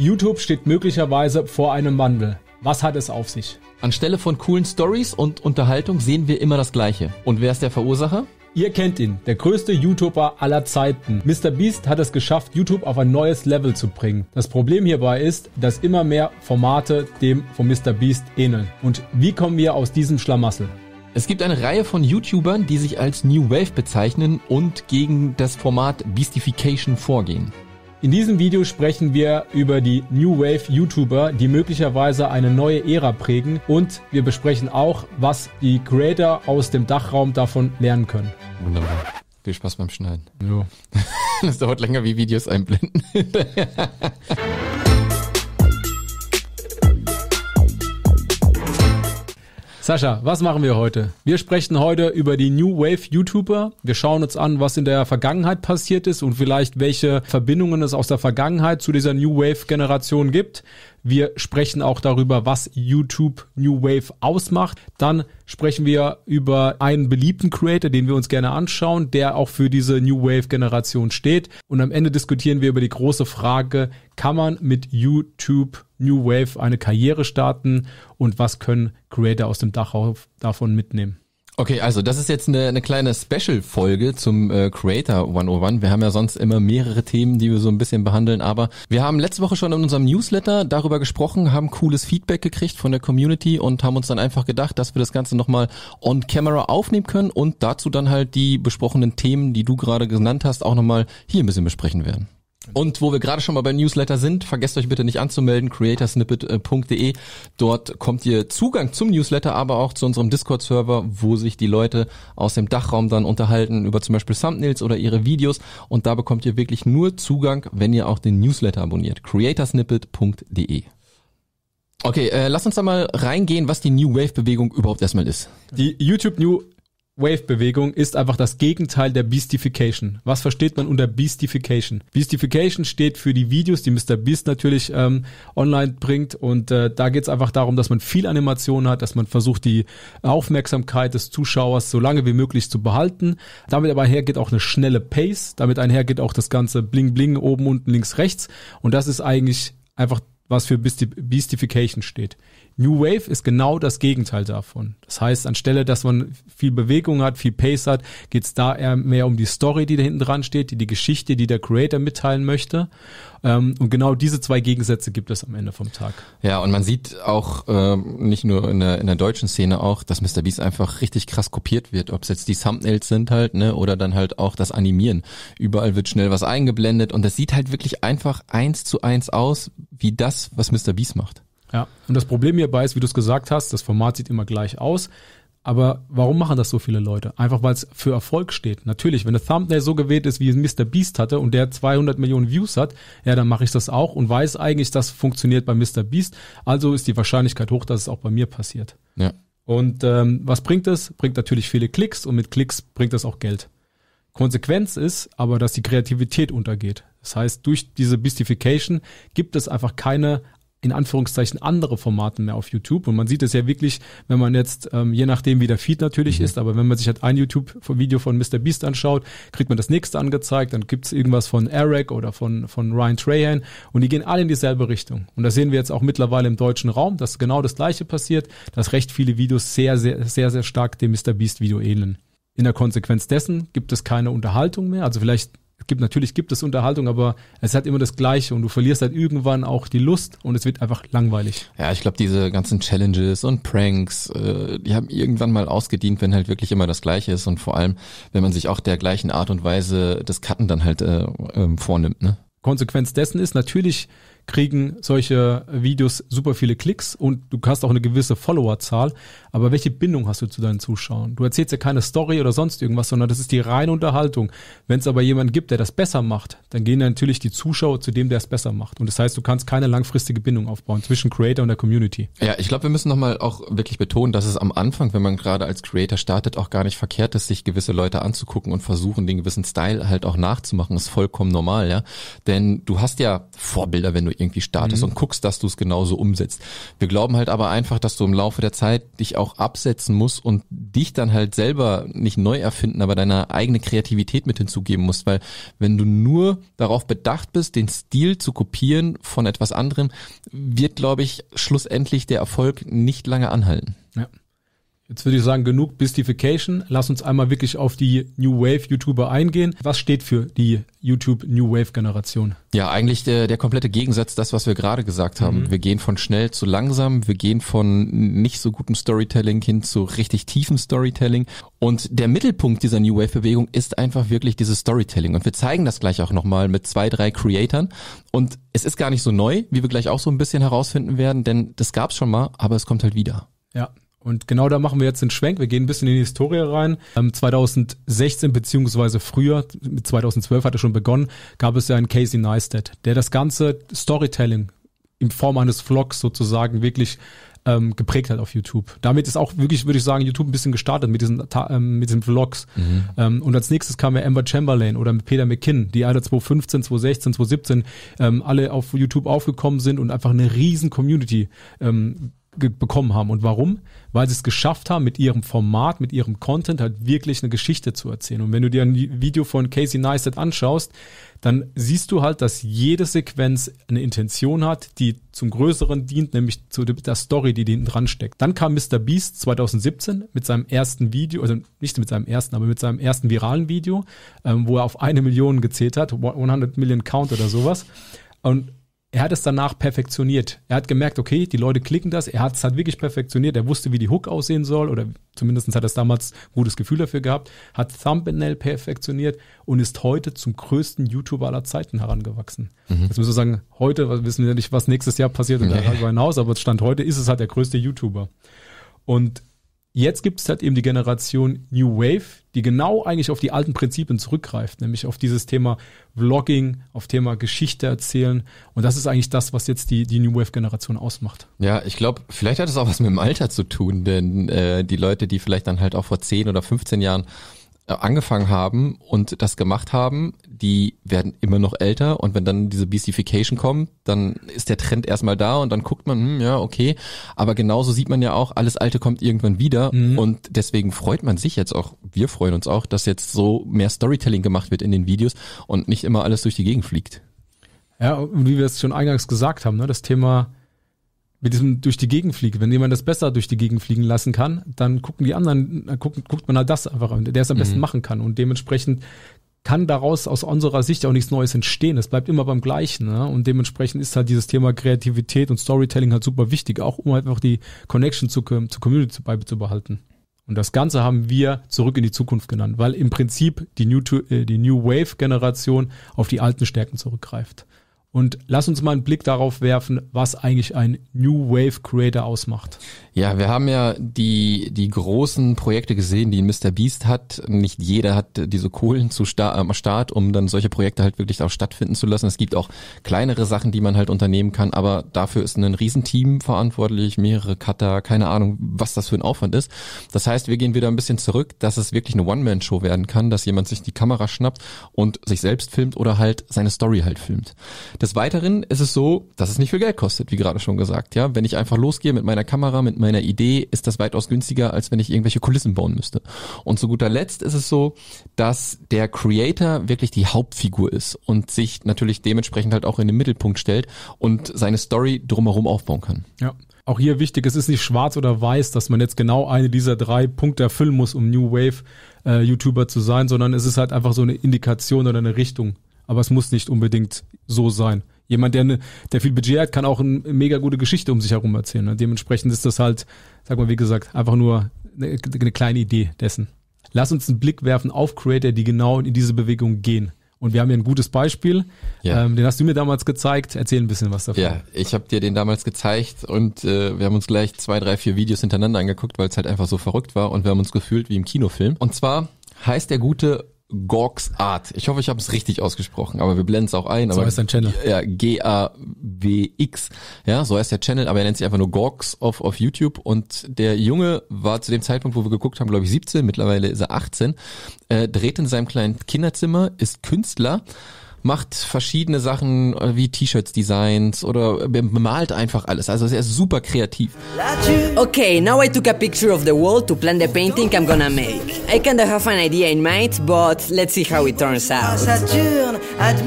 YouTube steht möglicherweise vor einem Wandel. Was hat es auf sich? Anstelle von coolen Stories und Unterhaltung sehen wir immer das Gleiche. Und wer ist der Verursacher? Ihr kennt ihn, der größte YouTuber aller Zeiten. Mr. Beast hat es geschafft, YouTube auf ein neues Level zu bringen. Das Problem hierbei ist, dass immer mehr Formate dem von Mr. Beast ähneln. Und wie kommen wir aus diesem Schlamassel? Es gibt eine Reihe von YouTubern, die sich als New Wave bezeichnen und gegen das Format Beastification vorgehen. In diesem Video sprechen wir über die New Wave YouTuber, die möglicherweise eine neue Ära prägen und wir besprechen auch, was die Creator aus dem Dachraum davon lernen können. Wunderbar. Viel Spaß beim Schneiden. Ja. Das dauert länger wie Videos einblenden. Sascha, was machen wir heute? Wir sprechen heute über die New Wave YouTuber. Wir schauen uns an, was in der Vergangenheit passiert ist und vielleicht welche Verbindungen es aus der Vergangenheit zu dieser New Wave Generation gibt. Wir sprechen auch darüber, was YouTube New Wave ausmacht. Dann sprechen wir über einen beliebten Creator, den wir uns gerne anschauen, der auch für diese New Wave Generation steht. Und am Ende diskutieren wir über die große Frage, kann man mit YouTube New Wave eine Karriere starten und was können Creator aus dem Dach davon mitnehmen? Okay, also das ist jetzt eine, eine kleine Special-Folge zum äh, Creator 101. Wir haben ja sonst immer mehrere Themen, die wir so ein bisschen behandeln, aber wir haben letzte Woche schon in unserem Newsletter darüber gesprochen, haben cooles Feedback gekriegt von der Community und haben uns dann einfach gedacht, dass wir das Ganze nochmal on camera aufnehmen können und dazu dann halt die besprochenen Themen, die du gerade genannt hast, auch nochmal hier ein bisschen besprechen werden. Und wo wir gerade schon mal beim Newsletter sind, vergesst euch bitte nicht anzumelden, creatorsnippet.de. Dort kommt ihr Zugang zum Newsletter, aber auch zu unserem Discord-Server, wo sich die Leute aus dem Dachraum dann unterhalten über zum Beispiel Thumbnails oder ihre Videos. Und da bekommt ihr wirklich nur Zugang, wenn ihr auch den Newsletter abonniert. creatorsnippet.de. Okay, äh, lass uns da mal reingehen, was die New Wave Bewegung überhaupt erstmal ist. Die YouTube New Wave-Bewegung ist einfach das Gegenteil der Beastification. Was versteht man unter Beastification? Beastification steht für die Videos, die Mr. Beast natürlich ähm, online bringt und äh, da geht es einfach darum, dass man viel Animation hat, dass man versucht, die Aufmerksamkeit des Zuschauers so lange wie möglich zu behalten. Damit aber einhergeht auch eine schnelle Pace, damit einhergeht auch das ganze Bling Bling oben, unten, links, rechts und das ist eigentlich einfach was für Beastification steht. New Wave ist genau das Gegenteil davon. Das heißt, anstelle, dass man viel Bewegung hat, viel Pace hat, geht es da eher mehr um die Story, die da hinten dran steht, die, die Geschichte, die der Creator mitteilen möchte. Ähm, und genau diese zwei Gegensätze gibt es am Ende vom Tag. Ja, und man sieht auch äh, nicht nur in der, in der deutschen Szene auch, dass Mr. Beast einfach richtig krass kopiert wird. Ob es jetzt die Thumbnails sind halt, ne, oder dann halt auch das Animieren. Überall wird schnell was eingeblendet und das sieht halt wirklich einfach eins zu eins aus, wie das, was Mr. Beast macht. Ja, und das Problem hierbei ist, wie du es gesagt hast, das Format sieht immer gleich aus. Aber warum machen das so viele Leute? Einfach weil es für Erfolg steht. Natürlich, wenn der Thumbnail so gewählt ist, wie es Mr. Beast hatte und der 200 Millionen Views hat, ja, dann mache ich das auch und weiß eigentlich, das funktioniert bei Mr. Beast. Also ist die Wahrscheinlichkeit hoch, dass es auch bei mir passiert. Ja. Und ähm, was bringt es? Bringt natürlich viele Klicks und mit Klicks bringt es auch Geld. Konsequenz ist aber, dass die Kreativität untergeht. Das heißt, durch diese Beastification gibt es einfach keine in Anführungszeichen andere Formate mehr auf YouTube. Und man sieht es ja wirklich, wenn man jetzt, ähm, je nachdem wie der Feed natürlich mhm. ist, aber wenn man sich halt ein YouTube-Video von Mr. Beast anschaut, kriegt man das nächste angezeigt, dann gibt's irgendwas von Eric oder von, von Ryan Trahan und die gehen alle in dieselbe Richtung. Und das sehen wir jetzt auch mittlerweile im deutschen Raum, dass genau das gleiche passiert, dass recht viele Videos sehr, sehr, sehr, sehr stark dem Mr. Beast-Video ähneln. In der Konsequenz dessen gibt es keine Unterhaltung mehr. Also vielleicht gibt natürlich gibt es Unterhaltung, aber es hat immer das Gleiche und du verlierst halt irgendwann auch die Lust und es wird einfach langweilig. Ja, ich glaube, diese ganzen Challenges und Pranks, äh, die haben irgendwann mal ausgedient, wenn halt wirklich immer das Gleiche ist und vor allem, wenn man sich auch der gleichen Art und Weise des Cutten dann halt äh, äh, vornimmt, ne? Konsequenz dessen ist natürlich kriegen solche Videos super viele Klicks und du hast auch eine gewisse Followerzahl. Aber welche Bindung hast du zu deinen Zuschauern? Du erzählst ja keine Story oder sonst irgendwas, sondern das ist die reine Unterhaltung. Wenn es aber jemanden gibt, der das besser macht, dann gehen natürlich die Zuschauer zu dem, der es besser macht. Und das heißt, du kannst keine langfristige Bindung aufbauen zwischen Creator und der Community. Ja, ich glaube, wir müssen nochmal auch wirklich betonen, dass es am Anfang, wenn man gerade als Creator startet, auch gar nicht verkehrt ist, sich gewisse Leute anzugucken und versuchen, den gewissen Style halt auch nachzumachen. Das ist vollkommen normal, ja. Denn du hast ja Vorbilder, wenn du irgendwie startest mhm. und guckst, dass du es genauso umsetzt. Wir glauben halt aber einfach, dass du im Laufe der Zeit dich auch absetzen musst und dich dann halt selber nicht neu erfinden, aber deine eigene Kreativität mit hinzugeben musst. Weil wenn du nur darauf bedacht bist, den Stil zu kopieren von etwas anderem, wird, glaube ich, schlussendlich der Erfolg nicht lange anhalten. Ja. Jetzt würde ich sagen, genug Bistification. Lass uns einmal wirklich auf die New Wave YouTuber eingehen. Was steht für die YouTube New Wave Generation? Ja, eigentlich der, der komplette Gegensatz, das, was wir gerade gesagt haben. Mhm. Wir gehen von schnell zu langsam, wir gehen von nicht so gutem Storytelling hin zu richtig tiefem Storytelling. Und der Mittelpunkt dieser New Wave Bewegung ist einfach wirklich dieses Storytelling. Und wir zeigen das gleich auch nochmal mit zwei, drei Creatoren. Und es ist gar nicht so neu, wie wir gleich auch so ein bisschen herausfinden werden, denn das gab's schon mal, aber es kommt halt wieder. Ja, und genau da machen wir jetzt den Schwenk. Wir gehen ein bisschen in die Historie rein. 2016 ähm, beziehungsweise früher, mit 2012 hat er schon begonnen, gab es ja einen Casey Neistat, der das ganze Storytelling in Form eines Vlogs sozusagen wirklich ähm, geprägt hat auf YouTube. Damit ist auch wirklich, würde ich sagen, YouTube ein bisschen gestartet mit diesen, ähm, mit diesen Vlogs. Mhm. Ähm, und als nächstes kam ja Amber Chamberlain oder Peter McKinn, die alle 2015, 2016, 2017 ähm, alle auf YouTube aufgekommen sind und einfach eine riesen Community ähm, bekommen haben. Und warum? Weil sie es geschafft haben, mit ihrem Format, mit ihrem Content halt wirklich eine Geschichte zu erzählen. Und wenn du dir ein Video von Casey Neistat anschaust, dann siehst du halt, dass jede Sequenz eine Intention hat, die zum Größeren dient, nämlich zu der Story, die hinten dran steckt. Dann kam Mr. Beast 2017 mit seinem ersten Video, also nicht mit seinem ersten, aber mit seinem ersten viralen Video, ähm, wo er auf eine Million gezählt hat, 100 Million Count oder sowas. Und er hat es danach perfektioniert. Er hat gemerkt, okay, die Leute klicken das, er hat es halt wirklich perfektioniert, er wusste, wie die Hook aussehen soll oder zumindest hat er es damals ein gutes Gefühl dafür gehabt, hat Thumbnail perfektioniert und ist heute zum größten YouTuber aller Zeiten herangewachsen. Mhm. Jetzt müssen wir sagen, heute wissen wir nicht, was nächstes Jahr passiert und nee. darüber hinaus, aber Stand heute ist es halt der größte YouTuber. Und Jetzt gibt es halt eben die Generation New Wave, die genau eigentlich auf die alten Prinzipien zurückgreift, nämlich auf dieses Thema Vlogging, auf Thema Geschichte erzählen. Und das ist eigentlich das, was jetzt die, die New Wave-Generation ausmacht. Ja, ich glaube, vielleicht hat es auch was mit dem Alter zu tun, denn äh, die Leute, die vielleicht dann halt auch vor 10 oder 15 Jahren angefangen haben und das gemacht haben, die werden immer noch älter und wenn dann diese Beastification kommt, dann ist der Trend erstmal da und dann guckt man, hm, ja, okay, aber genauso sieht man ja auch, alles Alte kommt irgendwann wieder mhm. und deswegen freut man sich jetzt auch, wir freuen uns auch, dass jetzt so mehr Storytelling gemacht wird in den Videos und nicht immer alles durch die Gegend fliegt. Ja, und wie wir es schon eingangs gesagt haben, ne, das Thema mit diesem durch die Gegend fliegen. Wenn jemand das besser durch die Gegend fliegen lassen kann, dann gucken die anderen, guckt, guckt man halt das einfach an, der es am besten mhm. machen kann. Und dementsprechend kann daraus aus unserer Sicht auch nichts Neues entstehen. Es bleibt immer beim Gleichen. Ne? Und dementsprechend ist halt dieses Thema Kreativität und Storytelling halt super wichtig, auch um einfach die Connection zu, zur Community beizubehalten. Und das Ganze haben wir zurück in die Zukunft genannt, weil im Prinzip die New, äh, die New Wave Generation auf die alten Stärken zurückgreift. Und lass uns mal einen Blick darauf werfen, was eigentlich ein New Wave Creator ausmacht. Ja, wir haben ja die, die großen Projekte gesehen, die Mr. Beast hat. Nicht jeder hat diese Kohlen zu Start, am Start, um dann solche Projekte halt wirklich auch stattfinden zu lassen. Es gibt auch kleinere Sachen, die man halt unternehmen kann, aber dafür ist ein Riesenteam verantwortlich, mehrere Cutter, keine Ahnung, was das für ein Aufwand ist. Das heißt, wir gehen wieder ein bisschen zurück, dass es wirklich eine One-Man-Show werden kann, dass jemand sich die Kamera schnappt und sich selbst filmt oder halt seine Story halt filmt. Des Weiteren ist es so, dass es nicht viel Geld kostet, wie gerade schon gesagt. Ja, wenn ich einfach losgehe mit meiner Kamera, mit meiner Idee, ist das weitaus günstiger, als wenn ich irgendwelche Kulissen bauen müsste. Und zu guter Letzt ist es so, dass der Creator wirklich die Hauptfigur ist und sich natürlich dementsprechend halt auch in den Mittelpunkt stellt und seine Story drumherum aufbauen kann. Ja. Auch hier wichtig, es ist nicht schwarz oder weiß, dass man jetzt genau eine dieser drei Punkte erfüllen muss, um New Wave äh, YouTuber zu sein, sondern es ist halt einfach so eine Indikation oder eine Richtung, aber es muss nicht unbedingt so sein. Jemand, der, ne, der viel Budget hat, kann auch eine mega gute Geschichte um sich herum erzählen. Ne? Dementsprechend ist das halt, sag mal, wie gesagt, einfach nur eine, eine kleine Idee dessen. Lass uns einen Blick werfen auf Creator, die genau in diese Bewegung gehen. Und wir haben hier ein gutes Beispiel. Ja. Ähm, den hast du mir damals gezeigt. Erzähl ein bisschen was davon. Ja, ich habe dir den damals gezeigt und äh, wir haben uns gleich zwei, drei, vier Videos hintereinander angeguckt, weil es halt einfach so verrückt war und wir haben uns gefühlt wie im Kinofilm. Und zwar heißt der gute Gorks Art. Ich hoffe, ich habe es richtig ausgesprochen, aber wir blenden es auch ein. So heißt dein Channel. Ja, G-A-W-X. Ja, so heißt der Channel, aber er nennt sich einfach nur Gorks auf, auf YouTube. Und der Junge war zu dem Zeitpunkt, wo wir geguckt haben, glaube ich 17, mittlerweile ist er 18, äh, dreht in seinem kleinen Kinderzimmer, ist Künstler macht verschiedene Sachen äh, wie T-Shirts, Designs oder bemalt einfach alles. Also er ist super kreativ. Okay, now I took a picture of the wall to plan the painting I'm gonna make. I kinda have an idea in mind, but let's see how it turns out.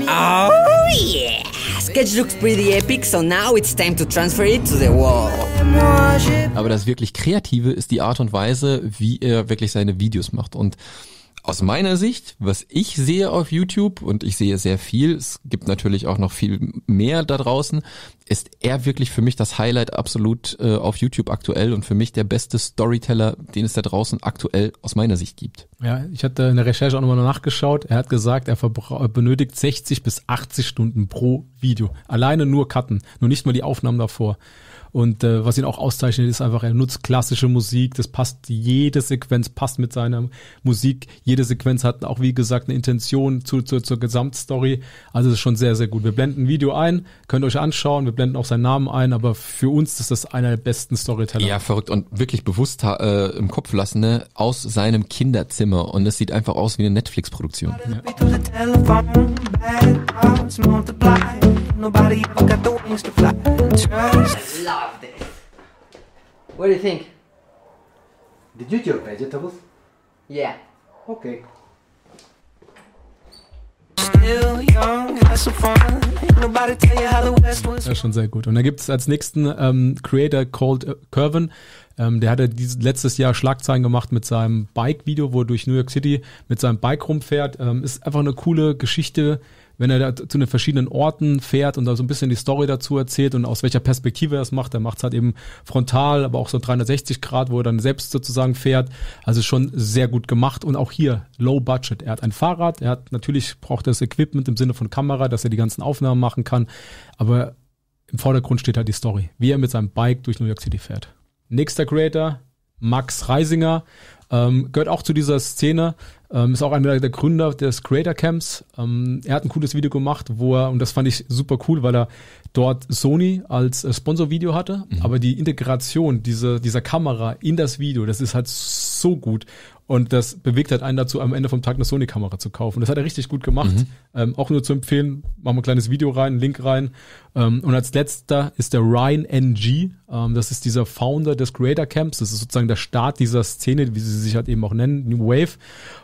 Oh yeah! Sketch looks pretty epic, so now it's time to transfer it to the wall. Aber das wirklich Kreative ist die Art und Weise, wie er wirklich seine Videos macht. Und aus meiner Sicht, was ich sehe auf YouTube, und ich sehe sehr viel, es gibt natürlich auch noch viel mehr da draußen, ist er wirklich für mich das Highlight absolut äh, auf YouTube aktuell und für mich der beste Storyteller, den es da draußen aktuell aus meiner Sicht gibt. Ja, ich hatte in der Recherche auch nochmal nachgeschaut. Er hat gesagt, er benötigt 60 bis 80 Stunden pro Video. Alleine nur Cutten, nur nicht mal die Aufnahmen davor. Und äh, was ihn auch auszeichnet, ist einfach, er nutzt klassische Musik. Das passt, jede Sequenz passt mit seiner Musik. Jede Sequenz hat auch, wie gesagt, eine Intention zu, zu, zur Gesamtstory. Also das ist schon sehr, sehr gut. Wir blenden ein Video ein, könnt ihr euch anschauen. Wir blenden auch seinen Namen ein, aber für uns ist das einer der besten Storyteller. Ja, verrückt und wirklich bewusst äh, im Kopf lassen, ne? aus seinem Kinderzimmer. Und es sieht einfach aus wie eine Netflix-Produktion. Ja. Nobody ever got the wings to fly. Trust. Love this. What do you think? Did you eat your vegetables? Yeah. Okay. Das ist schon sehr gut. Und da gibt es als nächsten ähm, Creator called äh, Curvin. Ähm, der hatte dieses letztes Jahr Schlagzeilen gemacht mit seinem Bike-Video, wo er durch New York City mit seinem Bike rumfährt. Ähm, ist einfach eine coole Geschichte wenn er da zu den verschiedenen Orten fährt und da so ein bisschen die Story dazu erzählt und aus welcher Perspektive er es macht. Er macht es halt eben frontal, aber auch so 360 Grad, wo er dann selbst sozusagen fährt. Also schon sehr gut gemacht und auch hier low budget. Er hat ein Fahrrad, er hat natürlich braucht er das Equipment im Sinne von Kamera, dass er die ganzen Aufnahmen machen kann, aber im Vordergrund steht halt die Story, wie er mit seinem Bike durch New York City fährt. Nächster Creator, Max Reisinger, ähm, gehört auch zu dieser Szene. Ähm, ist auch einer der Gründer des Creator Camps. Ähm, er hat ein cooles Video gemacht, wo er, und das fand ich super cool, weil er dort Sony als äh, Sponsorvideo hatte, mhm. aber die Integration diese, dieser Kamera in das Video, das ist halt so gut. Und das bewegt halt einen dazu, am Ende vom Tag eine Sony-Kamera zu kaufen. Das hat er richtig gut gemacht. Mhm. Ähm, auch nur zu empfehlen, machen wir ein kleines Video rein, einen Link rein. Ähm, und als letzter ist der Ryan NG. Ähm, das ist dieser Founder des Creator Camps. Das ist sozusagen der Start dieser Szene, wie sie sich halt eben auch nennen, New Wave.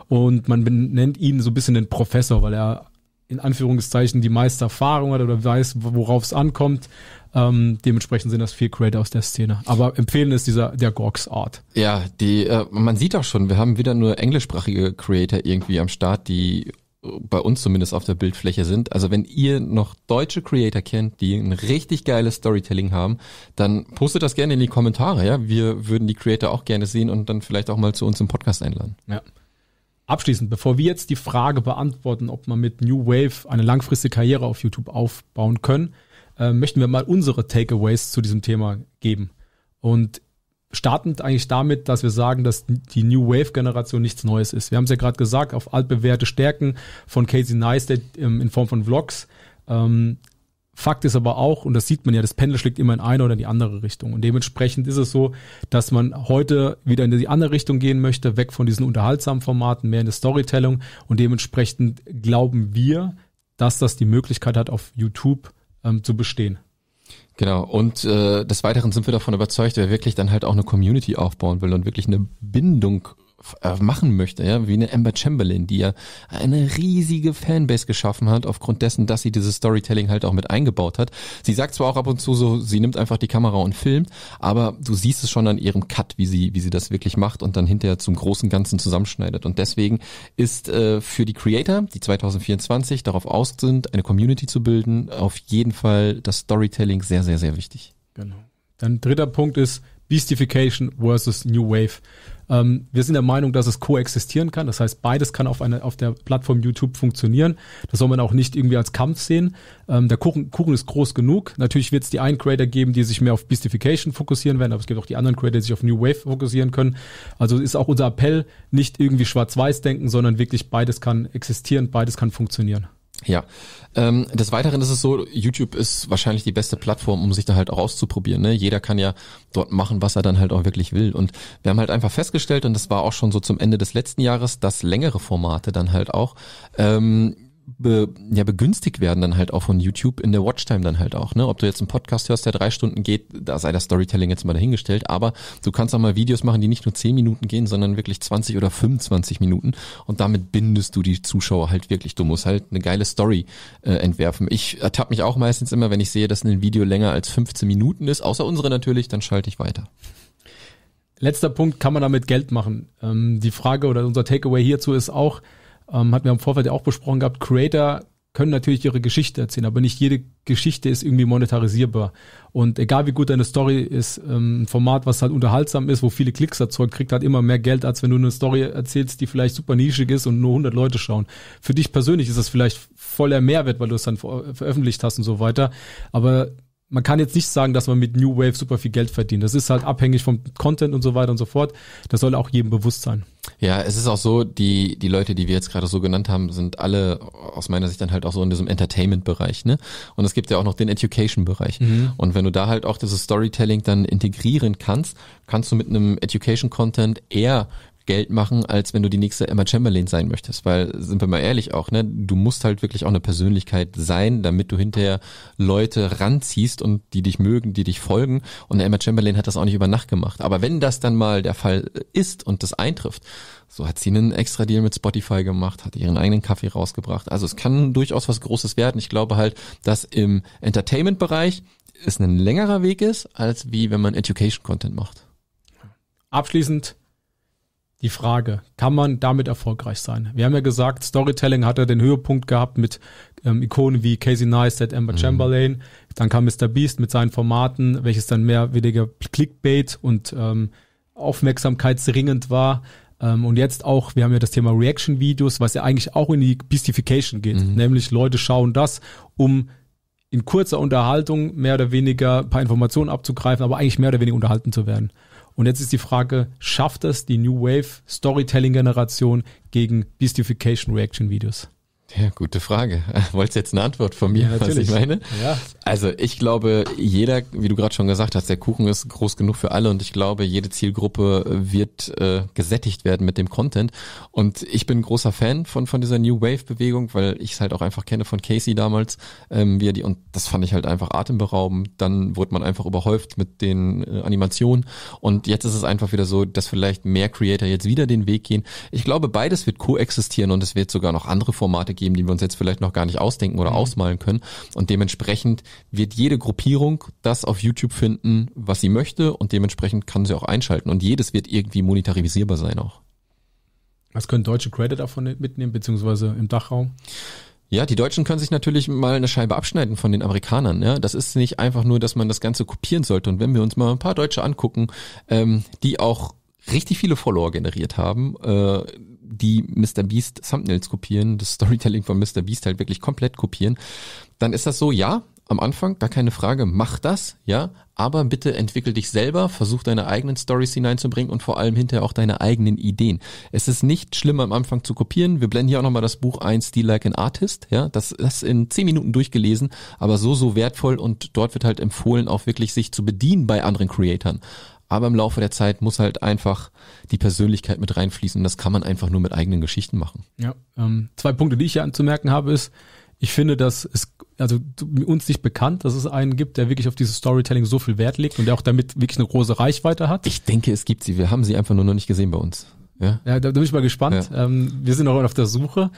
Und man nennt ihn so ein bisschen den Professor, weil er in Anführungszeichen die meiste Erfahrung hat oder weiß, worauf es ankommt. Ähm, dementsprechend sind das vier Creator aus der Szene. Aber empfehlen ist dieser der Gorks Art. Ja, die äh, man sieht auch schon, wir haben wieder nur englischsprachige Creator irgendwie am Start, die bei uns zumindest auf der Bildfläche sind. Also wenn ihr noch deutsche Creator kennt, die ein richtig geiles Storytelling haben, dann postet das gerne in die Kommentare. Ja, wir würden die Creator auch gerne sehen und dann vielleicht auch mal zu uns im Podcast einladen. Ja. Abschließend, bevor wir jetzt die Frage beantworten, ob man mit New Wave eine langfristige Karriere auf YouTube aufbauen können, äh, möchten wir mal unsere Takeaways zu diesem Thema geben. Und startend eigentlich damit, dass wir sagen, dass die New Wave Generation nichts Neues ist. Wir haben es ja gerade gesagt, auf altbewährte Stärken von Casey Neistat ähm, in Form von Vlogs. Ähm, Fakt ist aber auch, und das sieht man ja, das Pendel schlägt immer in eine oder in die andere Richtung. Und dementsprechend ist es so, dass man heute wieder in die andere Richtung gehen möchte, weg von diesen unterhaltsamen Formaten, mehr in die Storytelling. Und dementsprechend glauben wir, dass das die Möglichkeit hat, auf YouTube ähm, zu bestehen. Genau, und äh, des Weiteren sind wir davon überzeugt, wer wirklich dann halt auch eine Community aufbauen will und wirklich eine Bindung machen möchte, ja, wie eine Amber Chamberlain, die ja eine riesige Fanbase geschaffen hat, aufgrund dessen, dass sie dieses Storytelling halt auch mit eingebaut hat. Sie sagt zwar auch ab und zu so, sie nimmt einfach die Kamera und filmt, aber du siehst es schon an ihrem Cut, wie sie, wie sie das wirklich macht und dann hinterher zum großen Ganzen zusammenschneidet. Und deswegen ist äh, für die Creator, die 2024 darauf aus sind, eine Community zu bilden, auf jeden Fall das Storytelling sehr, sehr, sehr wichtig. Genau. Dann dritter Punkt ist Beastification versus New Wave. Ähm, wir sind der Meinung, dass es koexistieren kann. Das heißt, beides kann auf, eine, auf der Plattform YouTube funktionieren. Das soll man auch nicht irgendwie als Kampf sehen. Ähm, der Kuchen, Kuchen ist groß genug. Natürlich wird es die einen Creator geben, die sich mehr auf Beastification fokussieren werden, aber es gibt auch die anderen Creator, die sich auf New Wave fokussieren können. Also ist auch unser Appell, nicht irgendwie schwarz-weiß denken, sondern wirklich beides kann existieren, beides kann funktionieren. Ja, ähm, des Weiteren ist es so, YouTube ist wahrscheinlich die beste Plattform, um sich da halt auch auszuprobieren. Ne? Jeder kann ja dort machen, was er dann halt auch wirklich will. Und wir haben halt einfach festgestellt, und das war auch schon so zum Ende des letzten Jahres, dass längere Formate dann halt auch ähm, be, ja, begünstigt werden dann halt auch von YouTube in der Watchtime dann halt auch. Ne? Ob du jetzt einen Podcast hörst, der drei Stunden geht, da sei das Storytelling jetzt mal dahingestellt, aber du kannst auch mal Videos machen, die nicht nur zehn Minuten gehen, sondern wirklich 20 oder 25 Minuten und damit bindest du die Zuschauer halt wirklich. Du musst halt eine geile Story äh, entwerfen. Ich ertappe mich auch meistens immer, wenn ich sehe, dass ein Video länger als 15 Minuten ist, außer unsere natürlich, dann schalte ich weiter. Letzter Punkt, kann man damit Geld machen? Ähm, die Frage oder unser Takeaway hierzu ist auch, ähm, hatten wir im Vorfeld ja auch besprochen gehabt, Creator können natürlich ihre Geschichte erzählen, aber nicht jede Geschichte ist irgendwie monetarisierbar. Und egal wie gut deine Story ist, ähm, ein Format, was halt unterhaltsam ist, wo viele Klicks erzeugt, kriegt halt immer mehr Geld, als wenn du eine Story erzählst, die vielleicht super nischig ist und nur 100 Leute schauen. Für dich persönlich ist das vielleicht voller Mehrwert, weil du es dann veröffentlicht hast und so weiter. Aber man kann jetzt nicht sagen, dass man mit New Wave super viel Geld verdient. Das ist halt abhängig vom Content und so weiter und so fort. Das soll auch jedem bewusst sein. Ja, es ist auch so, die, die Leute, die wir jetzt gerade so genannt haben, sind alle aus meiner Sicht dann halt auch so in diesem Entertainment-Bereich, ne? Und es gibt ja auch noch den Education-Bereich. Mhm. Und wenn du da halt auch dieses Storytelling dann integrieren kannst, kannst du mit einem Education-Content eher Geld machen, als wenn du die nächste Emma Chamberlain sein möchtest. Weil, sind wir mal ehrlich auch, ne, du musst halt wirklich auch eine Persönlichkeit sein, damit du hinterher Leute ranziehst und die dich mögen, die dich folgen. Und Emma Chamberlain hat das auch nicht über Nacht gemacht. Aber wenn das dann mal der Fall ist und das eintrifft, so hat sie einen extra Deal mit Spotify gemacht, hat ihren eigenen Kaffee rausgebracht. Also es kann durchaus was Großes werden. Ich glaube halt, dass im Entertainment-Bereich es ein längerer Weg ist, als wie wenn man Education-Content macht. Abschließend die Frage, kann man damit erfolgreich sein? Wir haben ja gesagt, Storytelling hat er den Höhepunkt gehabt mit ähm, Ikonen wie Casey Neistat, Amber mhm. Chamberlain. Dann kam Mr. Beast mit seinen Formaten, welches dann mehr weniger Clickbait und ähm, aufmerksamkeitsringend war. Ähm, und jetzt auch, wir haben ja das Thema Reaction-Videos, was ja eigentlich auch in die Beastification geht. Mhm. Nämlich Leute schauen das, um in kurzer Unterhaltung mehr oder weniger ein paar Informationen abzugreifen, aber eigentlich mehr oder weniger unterhalten zu werden. Und jetzt ist die Frage, schafft es die New Wave Storytelling Generation gegen Beastification Reaction Videos? Ja, gute Frage. Wolltest du jetzt eine Antwort von mir, ja, was ich meine? Ja. Also ich glaube, jeder, wie du gerade schon gesagt hast, der Kuchen ist groß genug für alle und ich glaube, jede Zielgruppe wird äh, gesättigt werden mit dem Content. Und ich bin großer Fan von von dieser New Wave Bewegung, weil ich es halt auch einfach kenne von Casey damals, ähm, wie er die und das fand ich halt einfach atemberaubend. Dann wurde man einfach überhäuft mit den äh, Animationen und jetzt ist es einfach wieder so, dass vielleicht mehr Creator jetzt wieder den Weg gehen. Ich glaube, beides wird koexistieren und es wird sogar noch andere Formate geben, die wir uns jetzt vielleicht noch gar nicht ausdenken oder mhm. ausmalen können. Und dementsprechend wird jede Gruppierung das auf YouTube finden, was sie möchte und dementsprechend kann sie auch einschalten. Und jedes wird irgendwie monetarisierbar sein auch. Was können deutsche Credit davon mitnehmen, beziehungsweise im Dachraum? Ja, die Deutschen können sich natürlich mal eine Scheibe abschneiden von den Amerikanern. Ja, das ist nicht einfach nur, dass man das Ganze kopieren sollte. Und wenn wir uns mal ein paar Deutsche angucken, ähm, die auch richtig viele Follower generiert haben, äh, die Mr. Beast Thumbnails kopieren, das Storytelling von Mr. Beast halt wirklich komplett kopieren, dann ist das so, ja, am Anfang, gar keine Frage, mach das, ja, aber bitte entwickel dich selber, versuch deine eigenen Stories hineinzubringen und vor allem hinterher auch deine eigenen Ideen. Es ist nicht schlimm am Anfang zu kopieren. Wir blenden hier auch nochmal das Buch ein, Steal Like an Artist, ja, das, das in zehn Minuten durchgelesen, aber so, so wertvoll und dort wird halt empfohlen, auch wirklich sich zu bedienen bei anderen Creatoren. Aber im Laufe der Zeit muss halt einfach die Persönlichkeit mit reinfließen. Das kann man einfach nur mit eigenen Geschichten machen. Ja, ähm, zwei Punkte, die ich hier anzumerken habe, ist, ich finde, dass es also uns nicht bekannt, dass es einen gibt, der wirklich auf dieses Storytelling so viel Wert legt und der auch damit wirklich eine große Reichweite hat. Ich denke, es gibt sie. Wir haben sie einfach nur noch nicht gesehen bei uns. Ja, ja da, bin ich mal gespannt. Ja. Ähm, wir sind noch auf der Suche.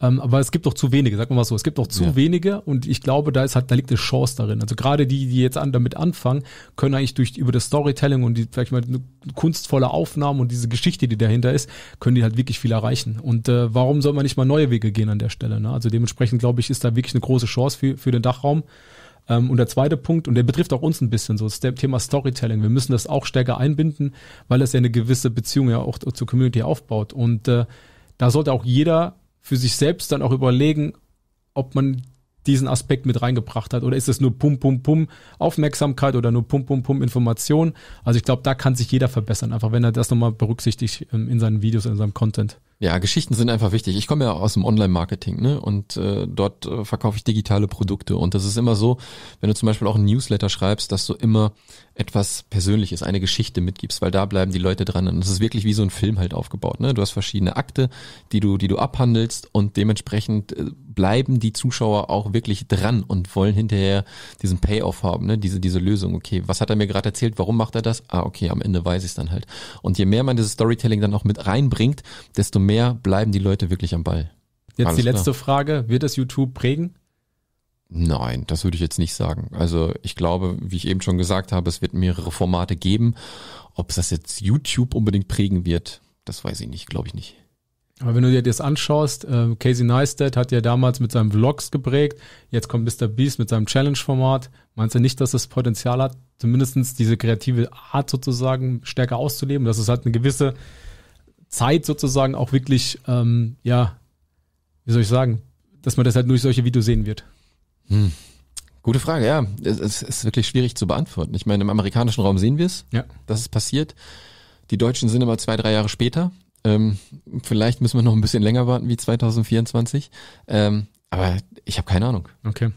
Ähm, aber es gibt doch zu wenige, sagen wir mal so. Es gibt doch zu ja. wenige und ich glaube, da ist halt, da liegt eine Chance darin. Also gerade die, die jetzt an, damit anfangen, können eigentlich durch über das Storytelling und die vielleicht mal eine kunstvolle Aufnahmen und diese Geschichte, die dahinter ist, können die halt wirklich viel erreichen. Und äh, warum soll man nicht mal neue Wege gehen an der Stelle? Ne? Also dementsprechend glaube ich, ist da wirklich eine große Chance für, für den Dachraum. Ähm, und der zweite Punkt, und der betrifft auch uns ein bisschen so, ist der Thema Storytelling. Wir müssen das auch stärker einbinden, weil das ja eine gewisse Beziehung ja auch zur Community aufbaut. Und äh, da sollte auch jeder für sich selbst dann auch überlegen, ob man diesen Aspekt mit reingebracht hat oder ist es nur Pum Pum Pum Aufmerksamkeit oder nur Pum Pum Pum Information. Also ich glaube, da kann sich jeder verbessern, einfach wenn er das nochmal berücksichtigt ähm, in seinen Videos, in seinem Content. Ja, Geschichten sind einfach wichtig. Ich komme ja aus dem Online-Marketing, ne? Und äh, dort äh, verkaufe ich digitale Produkte. Und das ist immer so, wenn du zum Beispiel auch einen Newsletter schreibst, dass du immer etwas Persönliches, eine Geschichte mitgibst, weil da bleiben die Leute dran. Und das ist wirklich wie so ein Film halt aufgebaut. Ne? Du hast verschiedene Akte, die du, die du abhandelst und dementsprechend äh, bleiben die Zuschauer auch wirklich dran und wollen hinterher diesen Payoff haben, ne? diese, diese Lösung. Okay, was hat er mir gerade erzählt? Warum macht er das? Ah, okay, am Ende weiß ich es dann halt. Und je mehr man dieses Storytelling dann auch mit reinbringt, desto mehr bleiben die Leute wirklich am Ball. Jetzt Alles die klar. letzte Frage. Wird das YouTube prägen? Nein, das würde ich jetzt nicht sagen. Also ich glaube, wie ich eben schon gesagt habe, es wird mehrere Formate geben. Ob es das jetzt YouTube unbedingt prägen wird, das weiß ich nicht, glaube ich nicht. Aber wenn du dir das anschaust, äh, Casey Neistat hat ja damals mit seinen Vlogs geprägt. Jetzt kommt Mr. Beast mit seinem Challenge-Format. Meinst du nicht, dass das Potenzial hat, zumindestens diese kreative Art sozusagen stärker auszuleben, dass es halt eine gewisse Zeit sozusagen auch wirklich, ähm, ja, wie soll ich sagen, dass man das halt durch solche Videos sehen wird? Gute Frage, ja. Es, es ist wirklich schwierig zu beantworten. Ich meine, im amerikanischen Raum sehen wir es, Ja. dass es passiert. Die Deutschen sind immer zwei, drei Jahre später. Ähm, vielleicht müssen wir noch ein bisschen länger warten wie 2024. Ähm, aber ich habe keine Ahnung. Okay.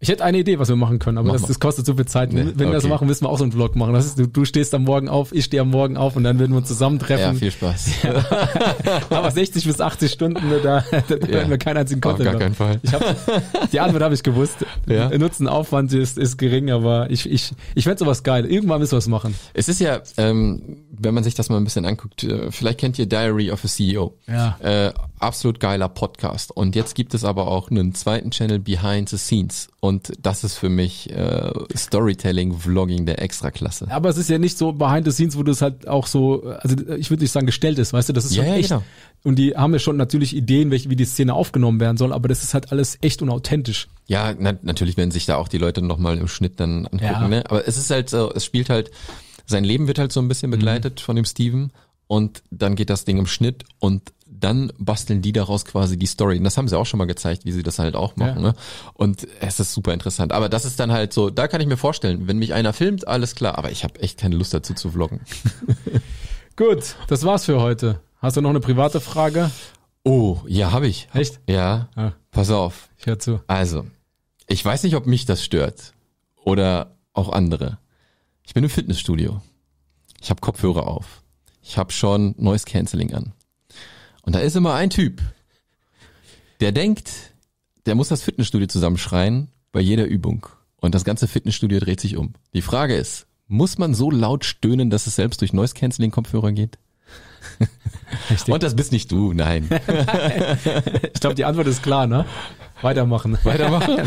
Ich hätte eine Idee, was wir machen können, aber Mach das, das kostet so viel Zeit. Nee, Wenn wir das okay. machen, müssen wir auch so einen Vlog machen. Das ist, du, du stehst am Morgen auf, ich stehe am Morgen auf und dann würden wir uns Ja, zusammentreffen. viel Spaß. aber 60 bis 80 Stunden, da, da werden wir keinen einzigen Auf Content gar keinen Fall. Hab, die Antwort habe ich gewusst. Ja. Nutzen, Aufwand ist, ist gering, aber ich, ich, ich fände sowas geil. Irgendwann müssen wir es machen. Es ist ja, ähm, wenn man sich das mal ein bisschen anguckt, äh, vielleicht kennt ihr Diary of a CEO. Ja. Äh, absolut geiler Podcast. Und jetzt gibt es aber auch einen zweiten Channel Behind the Scenes. Und das ist für mich äh, Storytelling, Vlogging der Extraklasse. Aber es ist ja nicht so behind the scenes, wo das halt auch so, also ich würde nicht sagen gestellt ist, weißt du, das ist schon Ja, ja, echt. genau. Und die haben ja schon natürlich Ideen, welche, wie die Szene aufgenommen werden soll, aber das ist halt alles echt und authentisch. Ja, na, natürlich werden sich da auch die Leute nochmal im Schnitt dann angucken. Ja. Ne? Aber es ist halt so, es spielt halt, sein Leben wird halt so ein bisschen begleitet von dem Steven und dann geht das Ding im Schnitt und dann basteln die daraus quasi die Story. Und das haben sie auch schon mal gezeigt, wie sie das halt auch machen. Ja. Ne? Und es ist super interessant. Aber das ist dann halt so, da kann ich mir vorstellen, wenn mich einer filmt, alles klar. Aber ich habe echt keine Lust dazu zu vloggen. Gut, das war's für heute. Hast du noch eine private Frage? Oh, ja, habe ich. Echt? Ja, Ja. pass auf. Ich höre zu. Also, ich weiß nicht, ob mich das stört oder auch andere. Ich bin im Fitnessstudio. Ich habe Kopfhörer auf. Ich habe schon Noise Cancelling an. Und da ist immer ein Typ, der denkt, der muss das Fitnessstudio zusammenschreien bei jeder Übung. Und das ganze Fitnessstudio dreht sich um. Die Frage ist, muss man so laut stöhnen, dass es selbst durch Noise Cancelling Kopfhörer geht? Richtig. Und das bist nicht du, nein. Ich glaube, die Antwort ist klar, ne? Weitermachen. Weitermachen?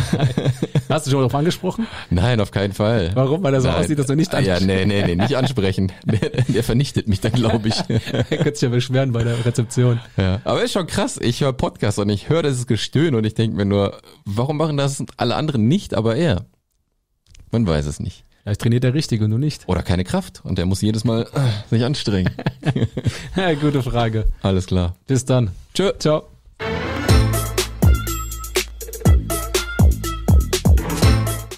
Hast du schon darauf angesprochen? Nein, auf keinen Fall. Warum? Weil er so Nein. aussieht, dass er nicht Ja, anspricht. nee, nee, nee, nicht ansprechen. Der, der vernichtet mich dann, glaube ich. Er könnte sich ja beschweren bei der Rezeption. Ja. Aber ist schon krass. Ich höre Podcasts und ich höre dieses Gestöhn und ich denke mir nur, warum machen das alle anderen nicht, aber er? Man weiß es nicht. Vielleicht trainiert der Richtige und du nicht. Oder keine Kraft und der muss jedes Mal äh, sich anstrengen. Ja, gute Frage. Alles klar. Bis dann. Tschö. Ciao.